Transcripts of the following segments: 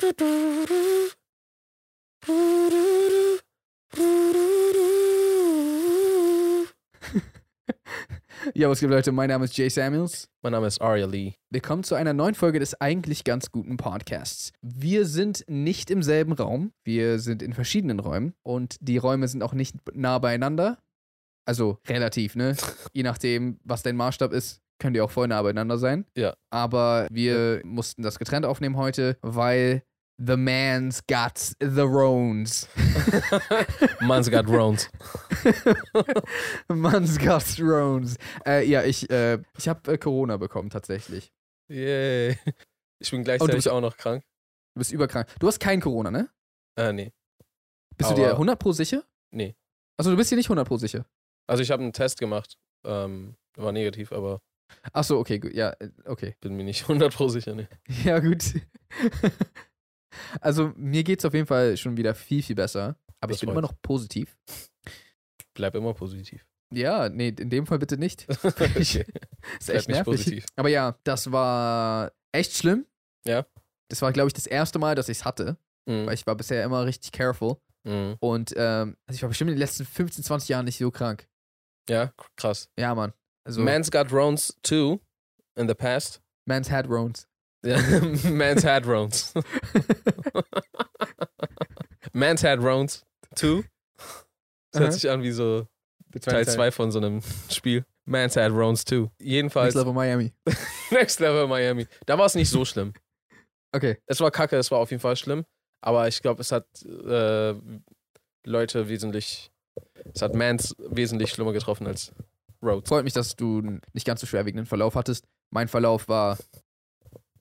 Ja, was gibt Leute? Mein Name ist Jay Samuels. Mein Name ist Aria Lee. Willkommen zu einer neuen Folge des eigentlich ganz guten Podcasts. Wir sind nicht im selben Raum, wir sind in verschiedenen Räumen und die Räume sind auch nicht nah beieinander. Also relativ, ne? Je nachdem, was dein Maßstab ist, könnt ihr auch voll nah beieinander sein. Ja. Aber wir mussten das getrennt aufnehmen heute, weil The Man's got the Rones. Man's got Rones. Man's got Rones. Äh, ja, ich, äh, ich habe äh, Corona bekommen tatsächlich. Yay. Ich bin gleichzeitig bist- auch noch krank. Du bist überkrank. Du hast kein Corona, ne? Äh, nee. Bist du dir Aber- 100 pro sicher? Nee. Also du bist dir nicht 100 pro sicher. Also ich habe einen Test gemacht. Ähm, war negativ, aber Achso, okay, gut. Ja, äh, okay. bin mir nicht 100% sicher, nee. Ja, gut. also mir geht's auf jeden Fall schon wieder viel, viel besser. Aber Das ich bin freut. immer noch positiv. Bleib immer positiv. Ja, nee, in dem Fall bitte nicht. okay. ist echt Bleib nicht nervig. positiv. Aber ja, das war echt schlimm. Ja. Das war, glaube ich, das erste Mal, dass ich es hatte. Weil Mhm. ich war bisher immer richtig careful. Mhm. Und ähm, also ich war bestimmt in den letzten 15, 20 Jahren nicht so krank. Ja, krass. Ja, Mann. Also Man's got Rones too in the past. Man's had. Ja, Man's had Rones. Man's had Rones too. Das hört sich an wie so Teil 2 von so einem Spiel. Man's had Rones too. Next Jedenfalls Level Miami. Next Level Miami. Da war es nicht so schlimm. Okay. Es war kacke, es war auf jeden Fall schlimm. Aber ich glaube, es hat äh, Leute wesentlich, es hat Mans wesentlich schlimmer getroffen als Rhodes. Freut mich, dass du einen nicht ganz so schwerwiegenden Verlauf hattest. Mein Verlauf war,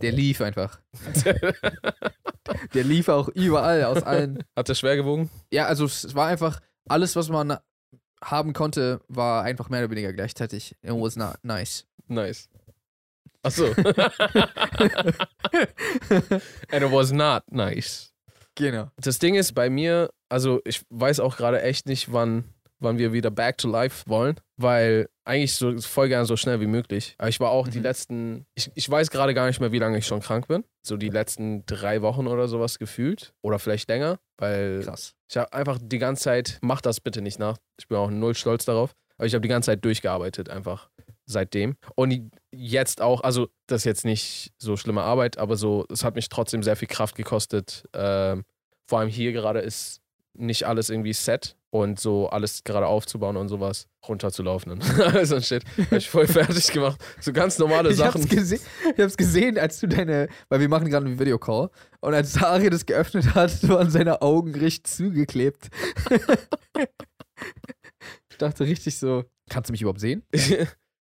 der lief einfach. Der lief auch überall, aus allen. hat er schwer gewogen? Ja, also es war einfach, alles, was man haben konnte, war einfach mehr oder weniger gleichzeitig. It was not nice. Nice. Achso. And it was not nice. genau. Das Ding ist bei mir, also ich weiß auch gerade echt nicht, wann, wann wir wieder back to life wollen, weil eigentlich so voll gern so schnell wie möglich. Aber ich war auch die Mhm. letzten, ich, ich weiß gerade gar nicht mehr, wie lange ich schon krank bin. So die letzten drei Wochen oder sowas gefühlt. Oder vielleicht länger, weil Krass. ich habe einfach die ganze Zeit, mach das bitte nicht nach. Ich bin auch null stolz darauf. Aber ich habe die ganze Zeit durchgearbeitet, einfach seitdem. Und jetzt auch, also das ist jetzt nicht so schlimme Arbeit, aber so, es hat mich trotzdem sehr viel Kraft gekostet. Ähm, vor allem hier gerade ist nicht alles irgendwie set und so alles gerade aufzubauen und sowas runterzulaufen und so ein Shit. Hab ich voll fertig gemacht. So ganz normale Ich hab's, Sachen. gesehen, ich hab's gesehen, als du deine, weil wir machen gerade einen Videocall und als Ari das geöffnet hat, waren seine Augen richtig zugeklebt. ich dachte richtig so, kannst du mich überhaupt sehen?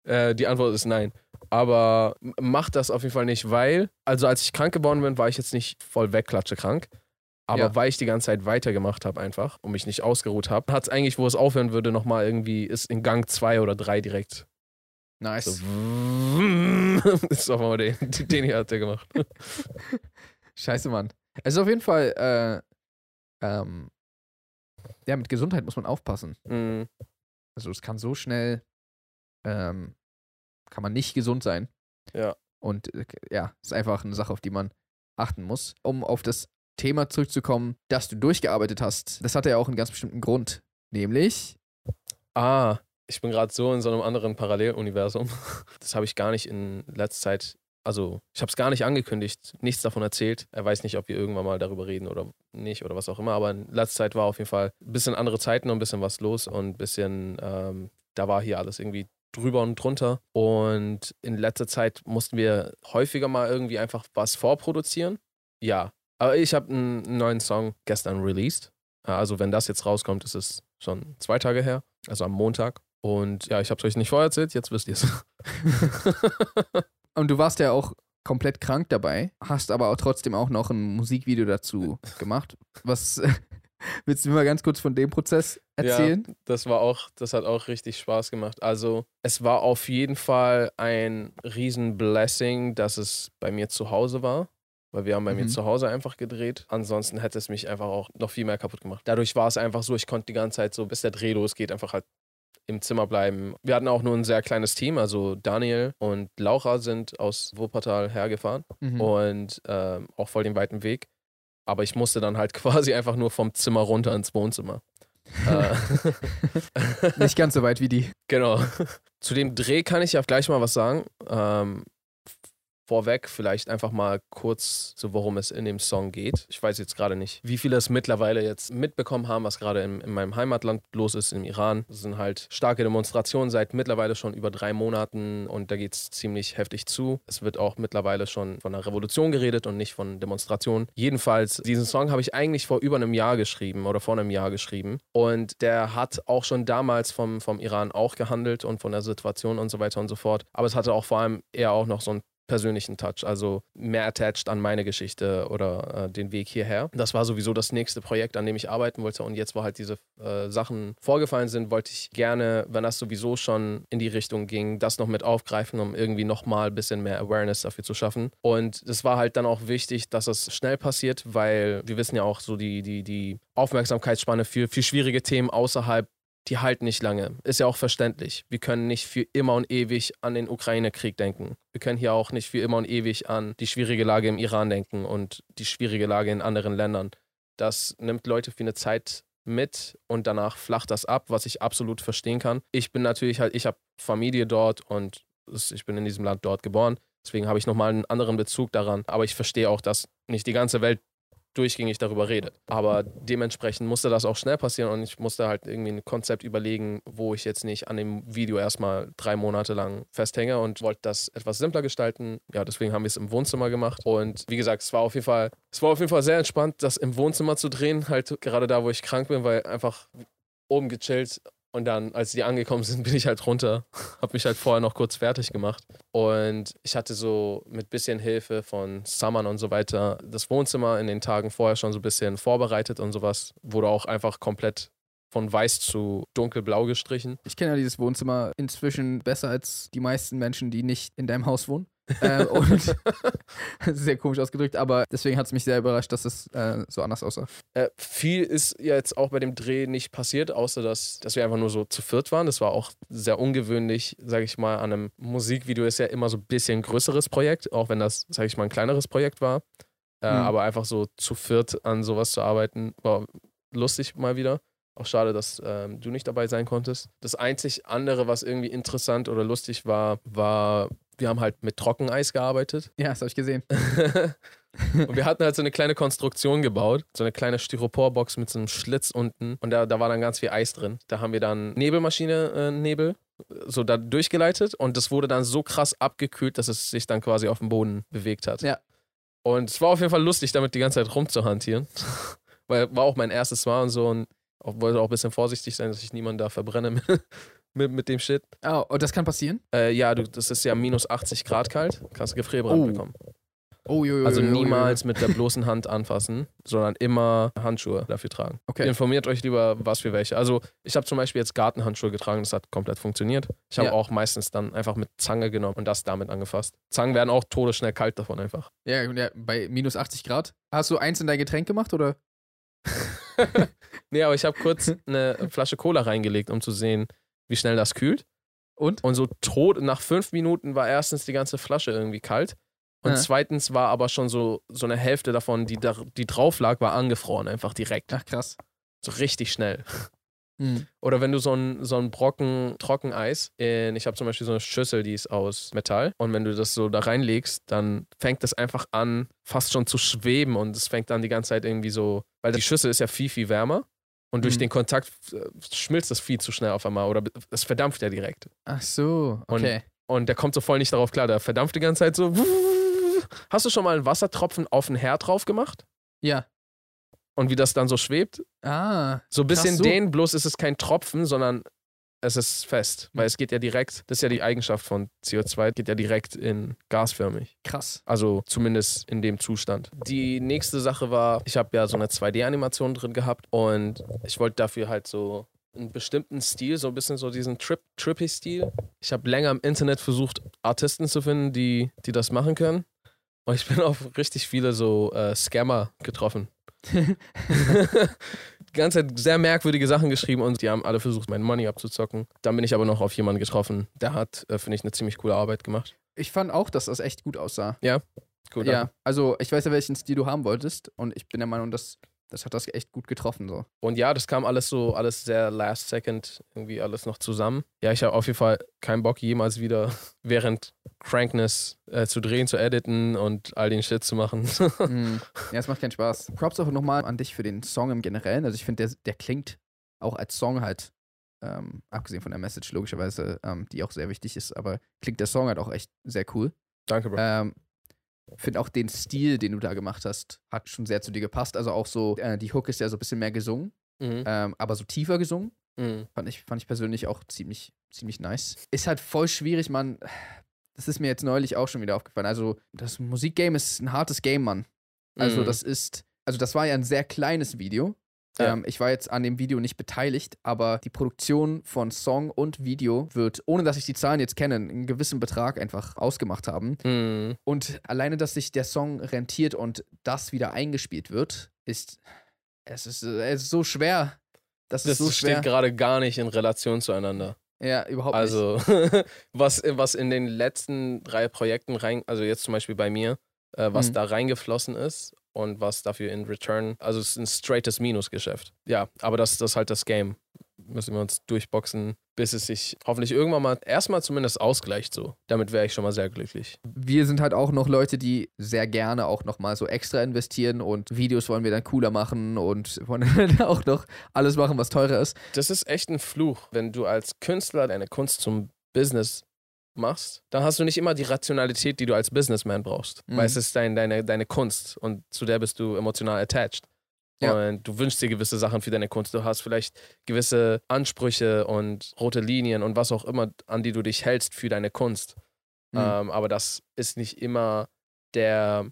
äh, die Antwort ist nein. Aber mach das auf jeden Fall nicht, weil, also als ich krank geworden bin, war ich jetzt nicht voll wegklatsche krank. Aber Ja. weil ich die ganze Zeit weitergemacht habe einfach und mich nicht ausgeruht habe, hat es eigentlich, wo es aufhören würde, nochmal irgendwie, ist in Gang 2 oder 3 direkt. Nice. So, das ist auf einmal den, den hier hat der gemacht. Scheiße, Mann. Es ist auf jeden Fall, äh, ähm, ja, mit Gesundheit muss man aufpassen. Mm, Also es kann so schnell, ähm, kann man nicht gesund sein. Ja. Und äh, ja, ist einfach eine Sache, auf die man achten muss. Um auf das Thema zurückzukommen, dass du durchgearbeitet hast, das hatte ja auch einen ganz bestimmten Grund. Nämlich, Ah, ich bin gerade so in so einem anderen Paralleluniversum. Das habe ich gar nicht in letzter Zeit, also ich habe es gar nicht angekündigt, nichts davon erzählt. Er weiß nicht, ob wir irgendwann mal darüber reden oder nicht oder was auch immer, aber in letzter Zeit war auf jeden Fall ein bisschen andere Zeiten und ein bisschen was los und ein bisschen, ähm, da war hier alles irgendwie drüber und drunter. Und in letzter Zeit mussten wir häufiger mal irgendwie einfach was vorproduzieren. Ja, aber ich habe einen neuen Song gestern released. Also wenn das jetzt rauskommt, ist es schon zwei Tage her, also am Montag. Und ja, ich habe es euch nicht vorher erzählt, jetzt wisst ihr es. und du warst ja auch komplett krank dabei, hast aber auch trotzdem auch noch ein Musikvideo dazu gemacht. Was willst du mir mal ganz kurz von dem Prozess erzählen? Ja, das war auch, das hat auch richtig Spaß gemacht. Also es war auf jeden Fall ein riesen Blessing, dass es bei mir zu Hause war. Weil wir haben bei mir Mhm. zu Hause einfach gedreht. Ansonsten hätte es mich einfach auch noch viel mehr kaputt gemacht. Dadurch war es einfach so, ich konnte die ganze Zeit so, bis der Dreh losgeht, einfach halt im Zimmer bleiben. Wir hatten auch nur ein sehr kleines Team, also Daniel und Laura sind aus Wuppertal hergefahren Mhm. und ähm, auch voll den weiten Weg. aber ich musste dann halt quasi einfach nur vom Zimmer runter ins Wohnzimmer. Äh, Nicht ganz so weit wie die. genau. Zu dem Dreh kann ich ja gleich mal was sagen. Ähm, vorweg vielleicht einfach mal kurz, so worum es in dem Song geht. Ich weiß jetzt gerade nicht, wie viele es mittlerweile jetzt mitbekommen haben, was gerade in, in meinem Heimatland los ist, im Iran. Es sind halt starke Demonstrationen seit mittlerweile schon über drei Monaten und da geht es ziemlich heftig zu. Es wird auch mittlerweile schon von einer Revolution geredet und nicht von Demonstrationen. Jedenfalls, diesen Song habe ich eigentlich vor über einem Jahr geschrieben oder vor einem Jahr geschrieben und der hat auch schon damals vom, vom Iran auch gehandelt und von der Situation und so weiter und so fort. Aber es hatte auch vor allem eher auch noch so ein persönlichen Touch, also mehr attached an meine Geschichte oder äh, den Weg hierher. Das war sowieso das nächste Projekt, an dem ich arbeiten wollte und jetzt, wo halt diese äh, Sachen vorgefallen sind, wollte ich gerne, wenn das sowieso schon in die Richtung ging, das noch mit aufgreifen, um irgendwie nochmal ein bisschen mehr Awareness dafür zu schaffen. Und es war halt dann auch wichtig, dass es schnell passiert, weil wir wissen ja auch so die, die, die Aufmerksamkeitsspanne für, für schwierige Themen außerhalb die halten nicht lange. Ist ja auch verständlich. Wir können nicht für immer und ewig an den Ukraine-Krieg denken. Wir können hier auch nicht für immer und ewig an die schwierige Lage im Iran denken und die schwierige Lage in anderen Ländern. Das nimmt Leute für eine Zeit mit und danach flacht das ab, was ich absolut verstehen kann. Ich bin natürlich halt, ich habe Familie dort und ich bin in diesem Land dort geboren. Deswegen habe ich nochmal einen anderen Bezug daran. Aber ich verstehe auch, dass nicht die ganze Welt durchgängig darüber redet. Aber dementsprechend musste das auch schnell passieren und ich musste halt irgendwie ein Konzept überlegen, wo ich jetzt nicht an dem Video erstmal drei Monate lang festhänge und wollte das etwas simpler gestalten. Ja, deswegen haben wir es im Wohnzimmer gemacht. Und wie gesagt, es war auf jeden Fall, es war auf jeden Fall sehr entspannt, das im Wohnzimmer zu drehen, halt gerade da, wo ich krank bin, weil einfach oben gechillt und dann, als die angekommen sind, bin ich halt runter. Hab mich halt vorher noch kurz fertig gemacht. Und ich hatte so mit bisschen Hilfe von Saman und so weiter das Wohnzimmer in den Tagen vorher schon so ein bisschen vorbereitet und sowas. Wurde auch einfach komplett von weiß zu dunkelblau gestrichen. Ich kenne ja dieses Wohnzimmer inzwischen besser als die meisten Menschen, die nicht in deinem Haus wohnen. Äh, und sehr komisch ausgedrückt, aber deswegen hat es mich sehr überrascht, dass es äh, so anders aussah. Äh, viel ist jetzt auch bei dem Dreh nicht passiert, außer dass, dass wir einfach nur so zu viert waren. Das war auch sehr ungewöhnlich, sage ich mal, an einem Musikvideo ist ja immer so ein bisschen größeres Projekt, auch wenn das, sage ich mal, ein kleineres Projekt war. Äh, mhm. Aber einfach so zu viert an sowas zu arbeiten, war lustig mal wieder. Auch schade, dass ähm, du nicht dabei sein konntest. Das einzig andere, was irgendwie interessant oder lustig war, war wir haben halt mit Trockeneis gearbeitet. Ja, das habe ich gesehen. und wir hatten halt so eine kleine Konstruktion gebaut, so eine kleine Styroporbox mit so einem Schlitz unten und da, da war dann ganz viel Eis drin. Da haben wir dann Nebelmaschine, äh, Nebel, so da durchgeleitet und das wurde dann so krass abgekühlt, dass es sich dann quasi auf dem Boden bewegt hat. Ja. Und es war auf jeden Fall lustig, damit die ganze Zeit rumzuhantieren. Weil war auch mein erstes Mal und so und wollte auch ein bisschen vorsichtig sein, dass ich niemanden da verbrenne mit, mit dem Shit. Oh, und das kann passieren? Äh, ja, du, das ist ja minus 80 Grad kalt. Kannst du Gefrierbrand Oh. bekommen. Oh, jo, jo, Also jo, niemals mit der bloßen Hand anfassen, sondern immer Handschuhe dafür tragen. Okay. Informiert euch lieber, was für welche. Also ich habe zum Beispiel jetzt Gartenhandschuhe getragen, das hat komplett funktioniert. Ich habe Ja. auch meistens dann einfach mit Zange genommen und das damit angefasst. Zangen werden auch todesschnell kalt davon einfach. Ja, ja, bei minus 80 Grad. Hast du eins in dein Getränk gemacht oder? nee, aber ich habe kurz eine Flasche Cola reingelegt, um zu sehen, wie schnell das kühlt. Und? Und so tot, nach fünf Minuten war erstens die ganze Flasche irgendwie kalt. Und Ja. zweitens war aber schon so, so eine Hälfte davon, die, da, die drauf lag, war angefroren, einfach direkt. Ach, krass. So richtig schnell. Hm. Oder wenn du so einen so einen Brocken Trockeneis in, ich habe zum Beispiel so eine Schüssel, die ist aus Metall. Und wenn du das so da reinlegst, dann fängt das einfach an, fast schon zu schweben und es fängt dann die ganze Zeit irgendwie so, weil die Schüssel ist ja viel, viel wärmer. Und durch Mhm. den Kontakt äh, schmilzt das viel zu schnell auf einmal oder es verdampft ja direkt. Ach so, Und- okay. Und der kommt so voll nicht darauf klar. Der verdampft die ganze Zeit so. Hast du schon mal einen Wassertropfen auf den Herd drauf gemacht? Ja. Und wie das dann so schwebt? Ah, So ein bisschen so. den, bloß ist es kein Tropfen, sondern es ist fest. Weil es geht ja direkt, das ist ja die Eigenschaft von CO2, geht ja direkt in gasförmig. krass. Also zumindest in dem Zustand. Die nächste Sache war, ich habe ja so eine 2D-Animation drin gehabt und ich wollte dafür halt so einen bestimmten Stil, so ein bisschen so diesen Trip, Trippy-Stil. Ich habe länger im Internet versucht, Artisten zu finden, die, die das machen können. Und ich bin auf richtig viele so äh, Scammer getroffen. die ganze Zeit sehr merkwürdige Sachen geschrieben und die haben alle versucht, mein Money abzuzocken. Dann bin ich aber noch auf jemanden getroffen, der hat, äh, finde ich, eine ziemlich coole Arbeit gemacht. Ich fand auch, dass das echt gut aussah. Gut, Ja, also ich weiß ja, welchen Stil du haben wolltest und ich bin der Meinung, dass das hat das echt gut getroffen. So. Und ja, das kam alles so, alles sehr last second, irgendwie alles noch zusammen. Ja, ich habe auf jeden Fall keinen Bock, jemals wieder während Crankness äh, zu drehen, zu editen und all den Shit zu machen. Mhm. Ja, es macht keinen Spaß. Props auch nochmal an dich für den Song im Generellen. Also ich finde, der, der klingt auch als Song halt, ähm, abgesehen von der Message logischerweise, ähm, die auch sehr wichtig ist, aber klingt der Song halt auch echt sehr cool. Danke, Bro. Ähm, finde auch den Stil, den du da gemacht hast, hat schon sehr zu dir gepasst. Also auch so, äh, die Hook ist ja so ein bisschen mehr gesungen, Mhm. ähm, aber so tiefer gesungen. Mhm. Fand ich, fand ich persönlich auch ziemlich, ziemlich nice. Ist halt voll schwierig, man. Das ist mir jetzt neulich auch schon wieder aufgefallen. Also, das Musikgame ist ein hartes Game, Mann. Also, Mhm. das ist. Also, das war ja ein sehr kleines Video. Ja. Ähm, ich war jetzt an dem Video nicht beteiligt, aber die Produktion von Song und Video wird, ohne dass ich die Zahlen jetzt kenne, einen gewissen Betrag einfach ausgemacht haben. Mhm. Und alleine, dass sich der Song rentiert und das wieder eingespielt wird, ist. Es ist, es ist so schwer. Das Das so steht gerade gar nicht in Relation zueinander. Ja, überhaupt nicht. Also, was, was in den letzten drei Projekten rein, also jetzt zum Beispiel bei mir, äh, was Mhm. da reingeflossen ist und was dafür in Return, also es ist ein straightes Minusgeschäft. Ja, aber das, das ist halt das Game. Müssen wir uns durchboxen, bis es sich hoffentlich irgendwann mal erstmal zumindest ausgleicht so. Damit wäre ich schon mal sehr glücklich. wir sind halt auch noch Leute, die sehr gerne auch nochmal so extra investieren und Videos wollen wir dann cooler machen und wollen dann auch noch alles machen, was teurer ist. Das ist echt ein Fluch, wenn du als Künstler deine Kunst zum Business machst, dann hast du nicht immer die Rationalität, die du als Businessman brauchst. Mhm. Weil es ist dein, deine, deine Kunst und zu der bist du emotional attached. Ja. Und du wünschst dir gewisse Sachen für deine Kunst. Du hast vielleicht gewisse Ansprüche und rote Linien und was auch immer, an die du dich hältst für deine Kunst. Mhm. Ähm, aber das ist nicht immer der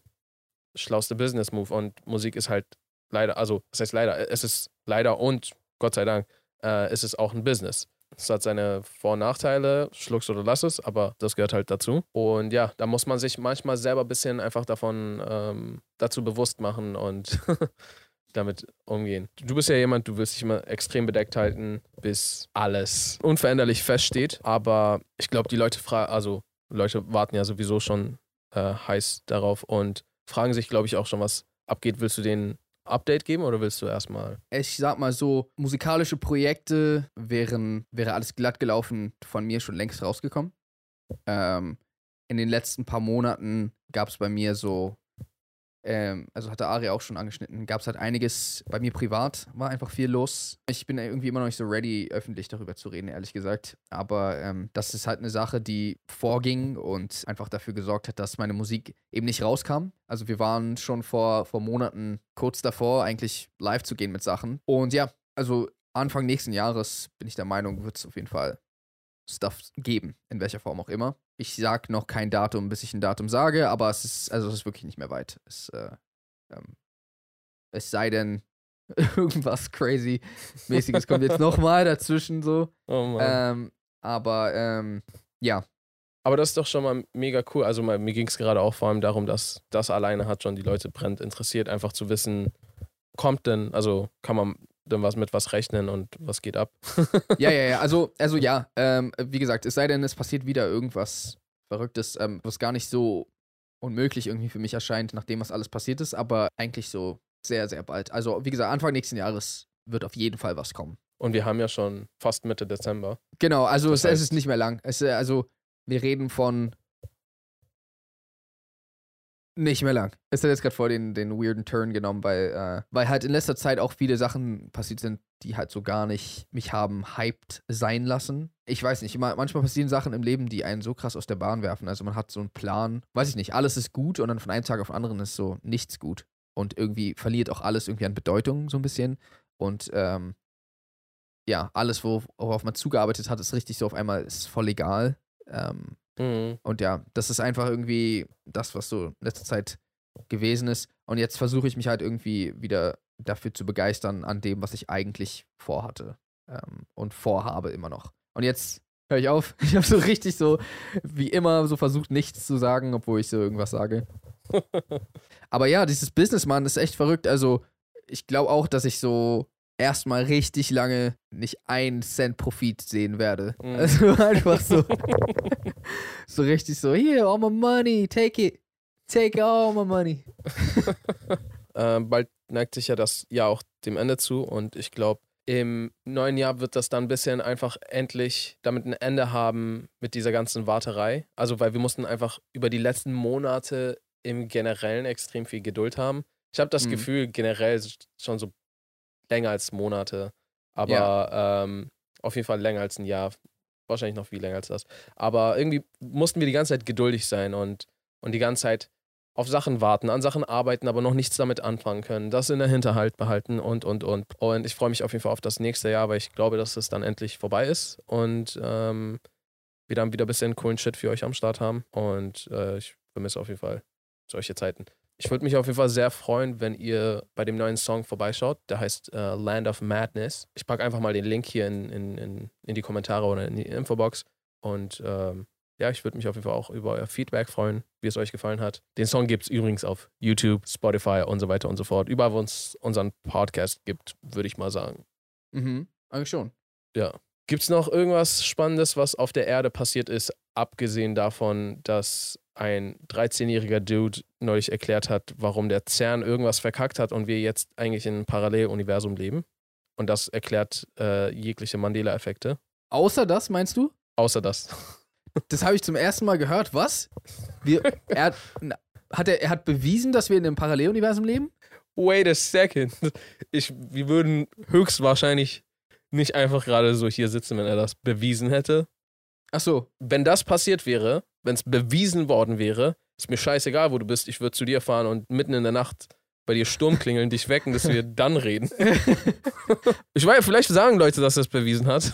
schlauste Business-Move und Musik ist halt leider, also das heißt leider, es ist leider und Gott sei Dank, äh, ist es auch ein Business. Es hat seine Vor- und Nachteile, schluckst oder lass es, aber das gehört halt dazu. Und ja, da muss man sich manchmal selber ein bisschen einfach davon ähm, dazu bewusst machen und damit umgehen. Du bist ja jemand, du willst dich immer extrem bedeckt halten, bis alles unveränderlich feststeht. Aber ich glaube, die Leute fragen, also Leute warten ja sowieso schon äh, heiß darauf und fragen sich, glaube ich, auch schon, was abgeht. Willst du denen Update geben oder willst du erstmal? Ich sag mal so, musikalische Projekte wären, wäre alles glatt gelaufen, von mir schon längst rausgekommen. Ähm, in den letzten paar Monaten gab es bei mir so, ähm, also hatte Ari auch schon angeschnitten, gab es halt einiges bei mir privat, war einfach viel los. Ich bin irgendwie immer noch nicht so ready, öffentlich darüber zu reden, ehrlich gesagt. Aber ähm, das ist halt eine Sache, die vorging und einfach dafür gesorgt hat, dass meine Musik eben nicht rauskam. Also wir waren schon vor, vor Monaten kurz davor, eigentlich live zu gehen mit Sachen. Und ja, also Anfang nächsten Jahres bin ich der Meinung, wird es auf jeden Fall Stuff geben, in welcher Form auch immer. Ich sag noch kein Datum, bis ich ein Datum sage, aber es ist, also es ist wirklich nicht mehr weit. Es, äh, ähm, es sei denn, irgendwas crazy mäßiges kommt jetzt nochmal dazwischen so. Oh Mann. Ähm, aber ähm, ja, Aber das ist doch schon mal mega cool. Also mal, mir ging es gerade auch vor allem darum, dass das alleine hat schon die Leute brennt interessiert, einfach zu wissen, kommt denn, also kann man denn was mit was rechnen und was geht ab? ja, ja, ja. Also, also ja, ähm, wie gesagt, es sei denn, es passiert wieder irgendwas Verrücktes, ähm, was gar nicht so unmöglich irgendwie für mich erscheint, nachdem was alles passiert ist, aber eigentlich so sehr, sehr bald. Also, wie gesagt, Anfang nächsten Jahres wird auf jeden Fall was kommen. Und wir haben ja schon fast Mitte Dezember. Genau, also es, es heißt- ist nicht mehr lang. Es, äh, also, wir reden von nicht mehr lang. Es hat jetzt gerade vor den, den weirden Turn genommen, weil, äh, weil halt in letzter Zeit auch viele Sachen passiert sind, die halt so gar nicht mich haben hyped sein lassen. Ich weiß nicht, manchmal passieren Sachen im Leben, die einen so krass aus der Bahn werfen. Also man hat so einen Plan, weiß ich nicht, alles ist gut und dann von einem Tag auf den anderen ist so nichts gut. Und irgendwie verliert auch alles irgendwie an Bedeutung so ein bisschen. Und ähm, ja, alles, wo- worauf man zugearbeitet hat, ist richtig so auf einmal, ist voll egal. Ähm, Mhm. und ja, das ist einfach irgendwie das, was so in letzter Zeit gewesen ist. Und jetzt versuche ich mich halt irgendwie wieder dafür zu begeistern an dem, was ich eigentlich vorhatte ähm, und vorhabe immer noch. Und jetzt höre ich auf. Ich habe so richtig so, wie immer, so versucht, nichts zu sagen, obwohl ich so irgendwas sage. Aber ja, dieses Businessman ist echt verrückt. Also, ich glaube auch, dass ich so erstmal richtig lange nicht einen Cent Profit sehen werde. Mhm. Also einfach so, so richtig so, here, all my money, take it. Take all my money. Äh, bald neigt sich ja das Jahr auch dem Ende zu und ich glaube, im neuen Jahr wird das dann ein bisschen einfach endlich damit ein Ende haben mit dieser ganzen Warterei. Also, weil wir mussten einfach über die letzten Monate im Generellen extrem viel Geduld haben. Ich habe das Mhm. Gefühl, generell schon so länger als Monate, aber ähm, auf jeden Fall länger als ein Jahr. Wahrscheinlich noch viel länger als das. Aber irgendwie mussten wir die ganze Zeit geduldig sein und, und die ganze Zeit auf Sachen warten, an Sachen arbeiten, aber noch nichts damit anfangen können, das in der Hinterhalt behalten und, und, und. Und ich freue mich auf jeden Fall auf das nächste Jahr, weil ich glaube, dass es dann endlich vorbei ist und ähm, wir dann wieder ein bisschen coolen Shit für euch am Start haben. Und äh, ich vermisse auf jeden Fall solche Zeiten. Ich würde mich auf jeden Fall sehr freuen, wenn ihr bei dem neuen Song vorbeischaut. Der heißt äh, Land of Madness. Ich packe einfach mal den Link hier in, in, in, in die Kommentare oder in die Infobox. Und ähm, ja, ich würde mich auf jeden Fall auch über euer Feedback freuen, wie es euch gefallen hat. Den Song gibt es übrigens auf YouTube, Spotify und so weiter und so fort. Überall, wo es unseren Podcast gibt, würde ich mal sagen. Mhm. Eigentlich schon. Ja. Gibt es noch irgendwas Spannendes, was auf der Erde passiert ist, abgesehen davon, dass ein 13-jähriger Dude neulich erklärt hat, warum der CERN irgendwas verkackt hat und wir jetzt eigentlich in einem Paralleluniversum leben? Und das erklärt äh, jegliche Mandela-Effekte. Außer das, meinst du? Außer das. Das habe ich zum ersten Mal gehört. Was? Wir, er, hat, er, er hat bewiesen, dass wir in einem Paralleluniversum leben? Wait a second. Ich, wir würden höchstwahrscheinlich nicht einfach gerade so hier sitzen, wenn er das bewiesen hätte. Ach so. Wenn das passiert wäre, wenn es bewiesen worden wäre, ist mir scheißegal, wo du bist. Ich würde zu dir fahren und mitten in der Nacht bei dir Sturm klingeln, dich wecken, dass wir dann reden. Ich weiß, vielleicht sagen Leute, dass er es bewiesen hat.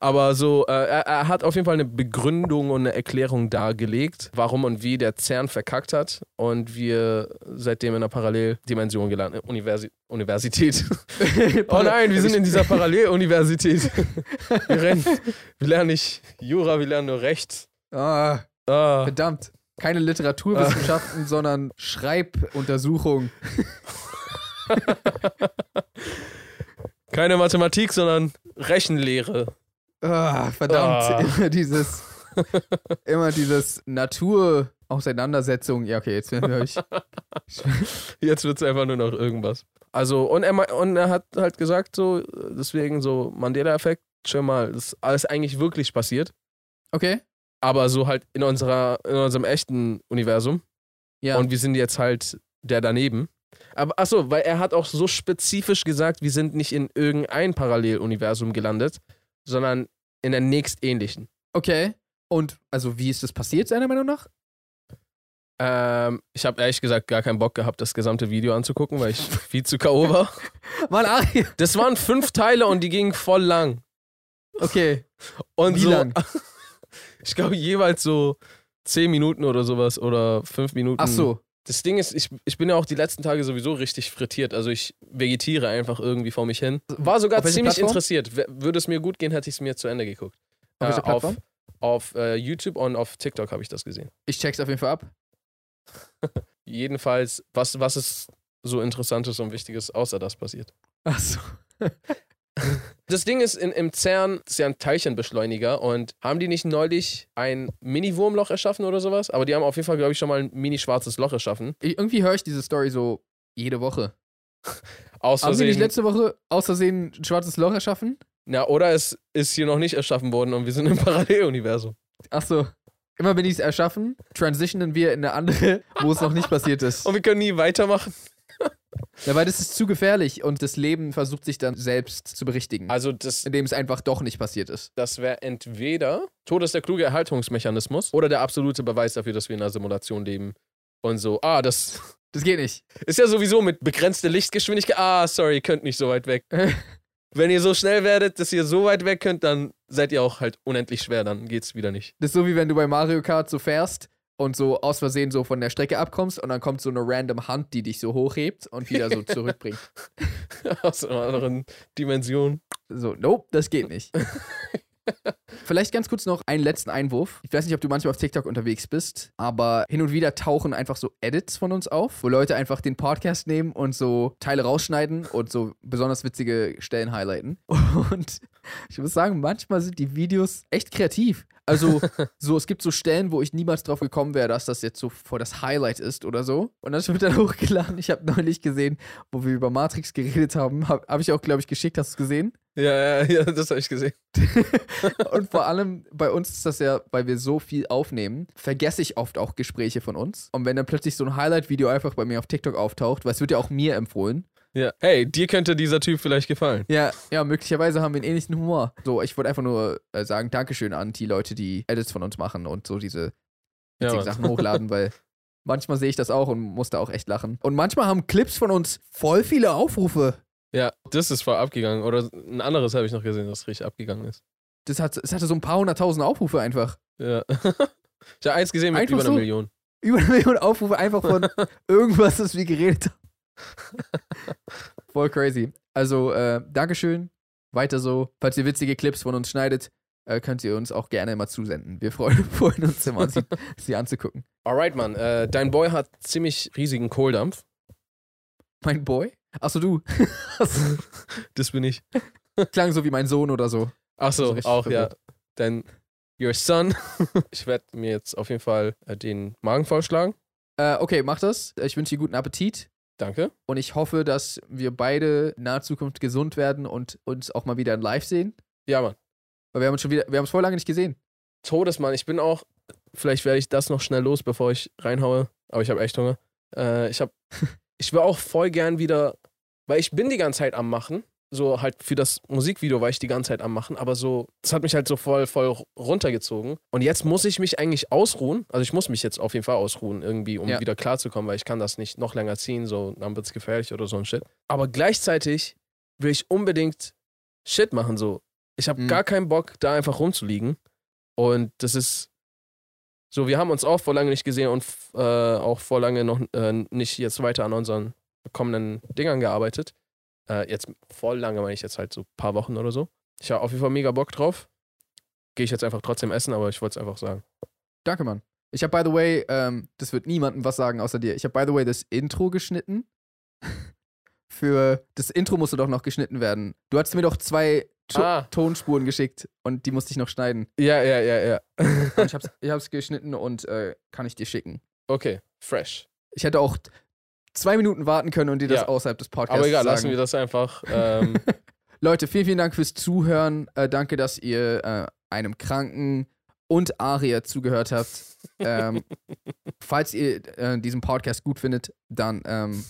Aber so, äh, er, er hat auf jeden Fall eine Begründung und eine Erklärung dargelegt, warum und wie der CERN verkackt hat und wir seitdem in einer Paralleldimension gelandet. Universi Universität. oh nein, wir sind in dieser Paralleluniversität. Wir, rennen, wir lernen nicht Jura, wir lernen nur Recht. Ah, Ah. verdammt. Keine Literaturwissenschaften, sondern Schreibuntersuchung. Keine Mathematik, sondern Rechenlehre. Ah, verdammt. Ah. Immer dieses, immer dieses Natur-Auseinandersetzung. Ja, okay, jetzt höre ich. Jetzt wird es einfach nur noch irgendwas. Also, und er, und er hat halt gesagt, so, deswegen so Mandela-Effekt, schon mal, das ist alles eigentlich wirklich passiert. Okay. Aber so halt in unserer, in unserem echten Universum. Ja. Und wir sind jetzt halt der daneben. Aber achso, weil er hat auch so spezifisch gesagt, wir sind nicht in irgendein Paralleluniversum gelandet, sondern in der nächstähnlichen. okay. Und also, wie ist das passiert, seiner Meinung nach? Ähm, ich habe ehrlich gesagt gar keinen Bock gehabt, das gesamte Video anzugucken, weil ich viel zu K.O. war. Mann, Ari. Das waren fünf Teile und die gingen voll lang. Okay. Und Wie so, lang? Ich glaube jeweils so zehn Minuten oder sowas oder fünf Minuten. Ach so. Das Ding ist, ich, ich bin ja auch die letzten Tage sowieso richtig frittiert. Also ich vegetiere einfach irgendwie vor mich hin. War sogar ziemlich Plattform? interessiert. Würde es mir gut gehen, hätte ich es mir zu Ende geguckt. Auf Äh, auf auf äh, YouTube und auf TikTok habe ich das gesehen. Ich check's auf jeden Fall ab. Jedenfalls, was, was ist so Interessantes und Wichtiges außer das passiert? Ach so. Das Ding ist, in, im CERN ist ja ein Teilchenbeschleuniger und haben die nicht neulich ein Mini-Wurmloch erschaffen oder sowas? Aber die haben auf jeden Fall, glaube ich, schon mal ein mini-schwarzes Loch erschaffen. Ich, irgendwie höre ich diese Story so jede Woche. Aus Haben sie nicht letzte Woche aus Versehen ein schwarzes Loch erschaffen? Ja, oder es ist hier noch nicht erschaffen worden und wir sind im Paralleluniversum. Ach so. Immer wenn die es erschaffen, transitionen wir in eine andere, wo es noch nicht passiert ist. Und wir können nie weitermachen. Ja, weil das ist zu gefährlich und das Leben versucht sich dann selbst zu berichtigen, Also das, indem es einfach doch nicht passiert ist. das wäre entweder Tod ist der kluge Erhaltungsmechanismus oder der absolute Beweis dafür, dass wir in einer Simulation leben. Und so, ah, das Das geht nicht. ist ja sowieso mit begrenzter Lichtgeschwindigkeit. Ah, sorry, ihr könnt nicht so weit weg. Wenn ihr so schnell werdet, dass ihr so weit weg könnt, dann seid ihr auch halt unendlich schwer, dann geht's wieder nicht. Das ist so wie wenn du bei Mario Kart so fährst und so aus Versehen so von der Strecke abkommst und dann kommt so eine random Hand, die dich so hochhebt und wieder so zurückbringt. Aus einer anderen Dimension. So, nope, das geht nicht. Vielleicht ganz kurz noch einen letzten Einwurf. Ich weiß nicht, ob du manchmal auf TikTok unterwegs bist, aber hin und wieder tauchen einfach so Edits von uns auf, wo Leute einfach den Podcast nehmen und so Teile rausschneiden und so besonders witzige Stellen highlighten. Und Ich muss sagen, manchmal sind die Videos echt kreativ. Also, so, es gibt so Stellen, wo ich niemals drauf gekommen wäre, dass das jetzt so vor das Highlight ist oder so. Und das wird dann hochgeladen. Ich habe neulich gesehen, wo wir über Matrix geredet haben. Habe hab ich auch, glaube ich, geschickt. Hast du es gesehen? Ja, ja, ja, das habe ich gesehen. Und vor allem bei uns ist das ja, weil wir so viel aufnehmen, vergesse ich oft auch Gespräche von uns. Und wenn dann plötzlich so ein Highlight-Video einfach bei mir auf TikTok auftaucht, weil es wird ja auch mir empfohlen. Ja. Hey, dir könnte dieser Typ vielleicht gefallen. Ja, ja, möglicherweise haben wir einen ähnlichen Humor. So, ich wollte einfach nur äh, sagen, Dankeschön an die Leute, die Edits von uns machen und so diese Ja, Mann. Sachen hochladen, weil manchmal sehe ich das auch und muss da auch echt lachen. Und manchmal haben Clips von uns voll viele Aufrufe. Ja, das ist voll abgegangen. Oder ein anderes habe ich noch gesehen, das richtig abgegangen ist. Das, hat, das hatte so ein paar hunderttausend Aufrufe einfach. Ja. ich habe eins gesehen mit Einfach über einer so? Million. Über eine Million Aufrufe einfach von irgendwas, das wir geredet haben. Voll crazy. Also, äh, Dankeschön. Weiter so. Falls ihr witzige Clips von uns schneidet, äh, könnt ihr uns auch gerne mal zusenden. Wir freuen, freuen uns immer, sie, sie anzugucken. Alright, Mann. Äh, dein Boy hat ziemlich riesigen Kohldampf. Mein Boy? Achso, du. Das bin ich. Klang so wie mein Sohn oder so. Ach Also auch, ja. verwirrt. Dein Your Son. ich werde mir jetzt auf jeden Fall äh, den Magen vollschlagen. Äh, okay, mach das. Ich wünsche dir guten Appetit. Danke. Und ich hoffe, dass wir beide in naher Zukunft gesund werden und uns auch mal wieder in live sehen. Ja, Mann. Weil wir haben uns schon wieder, wir haben es voll lange nicht gesehen. Todesmann. Ich bin auch, vielleicht werde ich das noch schnell los, bevor ich reinhaue. Aber ich habe echt Hunger. Äh, ich habe, ich will auch voll gern wieder, weil ich bin die ganze Zeit am Machen. So halt für das Musikvideo war ich die ganze Zeit am Machen, aber so, das hat mich halt so voll, voll runtergezogen. Und jetzt muss ich mich eigentlich ausruhen. Also ich muss mich jetzt auf jeden Fall ausruhen, irgendwie, um Ja. wieder klarzukommen, weil ich kann das nicht noch länger ziehen, so dann wird es gefährlich oder so ein Shit. Aber gleichzeitig will ich unbedingt Shit machen, so. Ich habe Mhm. gar keinen Bock, da einfach rumzuliegen. Und das ist so, wir haben uns auch vor lange nicht gesehen und äh, auch vor lange noch äh, nicht jetzt weiter an unseren kommenden Dingern gearbeitet. Äh, jetzt voll lange meine ich jetzt halt so ein paar Wochen oder so. Ich habe auf jeden Fall mega Bock drauf. Gehe ich jetzt einfach trotzdem essen, aber ich wollte es einfach sagen. Danke, Mann. Ich habe, by the way, ähm, das wird niemandem was sagen außer dir. Ich habe, by the way, das Intro geschnitten. Für das Intro musste doch noch geschnitten werden. Du hattest mir doch zwei to Ah. Tonspuren geschickt und die musste ich noch schneiden. Ja, ja, ja, ja. Ich hab's, ich hab's geschnitten und äh, kann ich dir schicken. okay, fresh. Ich hätte auch zwei Minuten warten können und dir das Ja. außerhalb des Podcasts Aber egal, sagen. lassen wir das einfach. Ähm, Leute, vielen, vielen Dank fürs Zuhören. Äh, danke, dass ihr äh, einem Kranken und Aria zugehört habt. Ähm, falls ihr äh, diesen Podcast gut findet, dann ähm,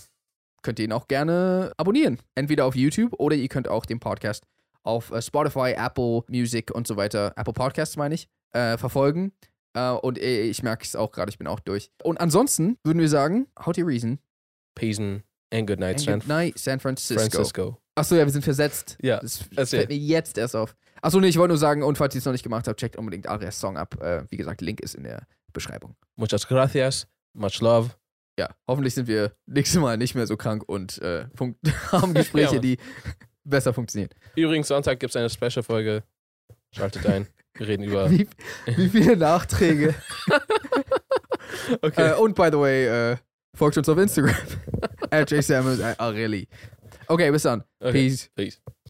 könnt ihr ihn auch gerne abonnieren. Entweder auf YouTube oder ihr könnt auch den Podcast auf äh, Spotify, Apple Music und so weiter, Apple Podcasts meine ich, äh, verfolgen. Äh, und ich merke es auch gerade, ich bin auch durch. Und ansonsten würden wir sagen, how to reason. Peace and good night, And San good night, San Francisco. Francisco. Achso, ja, wir sind versetzt. Ja, Das erzähl. fällt mir jetzt erst auf. Achso, nee, ich wollte nur sagen, und falls ihr es noch nicht gemacht habt, checkt unbedingt Arias Song ab. Äh, wie gesagt, Link ist in der Beschreibung. Muchas gracias. Much love. Ja, hoffentlich sind wir nächstes Mal nicht mehr so krank und äh, haben Gespräche, Mann. die besser funktionieren. Übrigens, Sonntag gibt es eine Special-Folge. Schaltet ein. Wir reden über. Wie, wie viele Nachträge. Okay. äh, und by the way, äh, folgt uns auf Instagram. At jsamuels, äh, Areli. Okay, bis dann. okay. Peace. Peace.